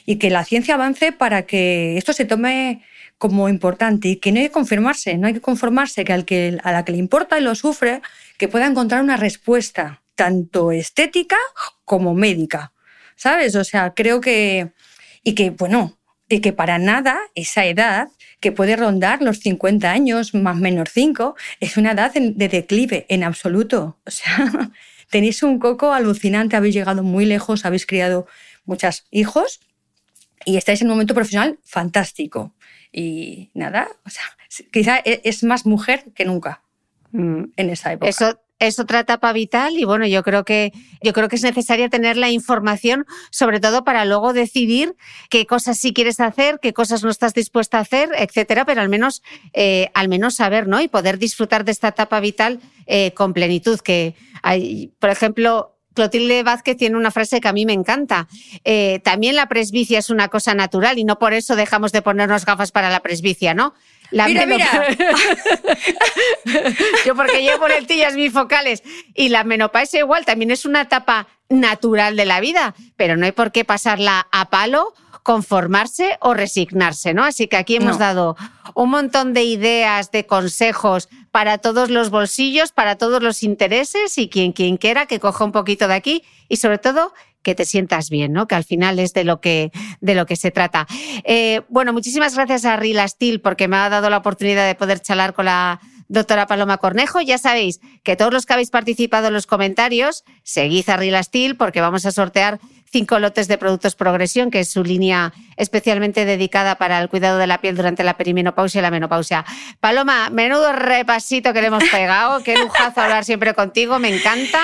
y que la ciencia avance para que esto se tome como importante y que no hay que conformarse, no hay que conformarse que, al que a la que le importa y lo sufre, que pueda encontrar una respuesta tanto estética como médica. ¿Sabes? O sea, creo que. Y que, bueno, y que para nada esa edad que puede rondar los 50 años, más menos 5, es una edad de declive en absoluto. O sea, tenéis un coco alucinante, habéis llegado muy lejos, habéis criado muchos hijos y estáis en un momento profesional fantástico. Y nada, o sea, quizá e-, es más mujer que nunca mm. en esa época. Eso es otra etapa vital y bueno, yo creo que yo creo que es necesaria tener la información, sobre todo para luego decidir qué cosas sí quieres hacer, qué cosas no estás dispuesta a hacer, etcétera, pero al menos eh, al menos saber, ¿no? Y poder disfrutar de esta etapa vital eh, con plenitud. Que hay, por ejemplo, Clotilde Vázquez tiene una frase que a mí me encanta. Eh, también la presbicia es una cosa natural y no por eso dejamos de ponernos gafas para la presbicia, ¿no? mira, mira. Yo porque llevo lentillas bifocales y la menopausia igual también es una etapa natural de la vida, pero no hay por qué pasarla a palo conformarse o resignarse, ¿no? Así que aquí hemos dado un montón de ideas, de consejos para todos los bolsillos, para todos los intereses y quien, quien quiera que coja un poquito de aquí y sobre todo que te sientas bien, ¿no? Que al final es de lo que, de lo que se trata. Eh, bueno, muchísimas gracias a Rila porque me ha dado la oportunidad de poder charlar con la doctora Paloma Cornejo. Ya sabéis que todos los que habéis participado en los comentarios, seguid a Rila porque vamos a sortear cinco lotes de productos Progresión, que es su línea especialmente dedicada para el cuidado de la piel durante la perimenopausia y la menopausia. Paloma, menudo repasito que le hemos pegado. Qué lujazo hablar siempre contigo, me encanta.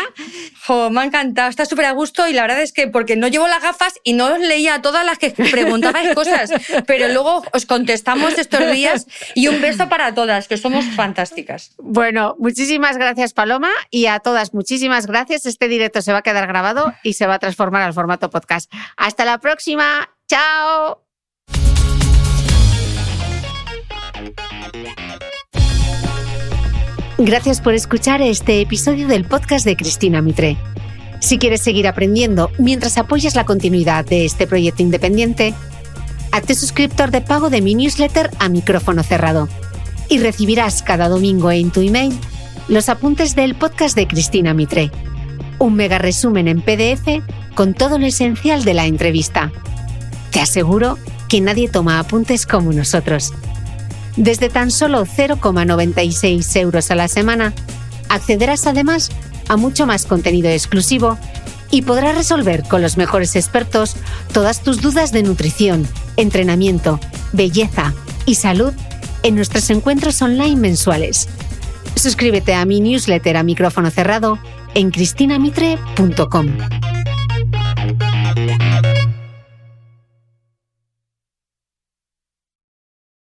me ha encantado, está súper a gusto y la verdad es que porque no llevo las gafas y no os leía todas las que preguntabais cosas, pero luego os contestamos estos días y un beso para todas, que somos fantásticas. Bueno, muchísimas gracias Paloma y a todas muchísimas gracias. Este directo se va a quedar grabado y se va a transformar al podcast. Hasta la próxima. Chao. Gracias por escuchar este episodio del podcast de Cristina Mitre. Si quieres seguir aprendiendo mientras apoyas la continuidad de este proyecto independiente, hazte suscriptor de pago de mi newsletter a micrófono cerrado y recibirás cada domingo en tu email los apuntes del podcast de Cristina Mitre, un mega resumen en PDF con todo lo esencial de la entrevista. Te aseguro que nadie toma apuntes como nosotros. Desde tan solo 0,96 euros a la semana, accederás además a mucho más contenido exclusivo y podrás resolver con los mejores expertos todas tus dudas de nutrición, entrenamiento, belleza y salud en nuestros encuentros online mensuales. Suscríbete a mi newsletter a micrófono cerrado en cristinamitre.com.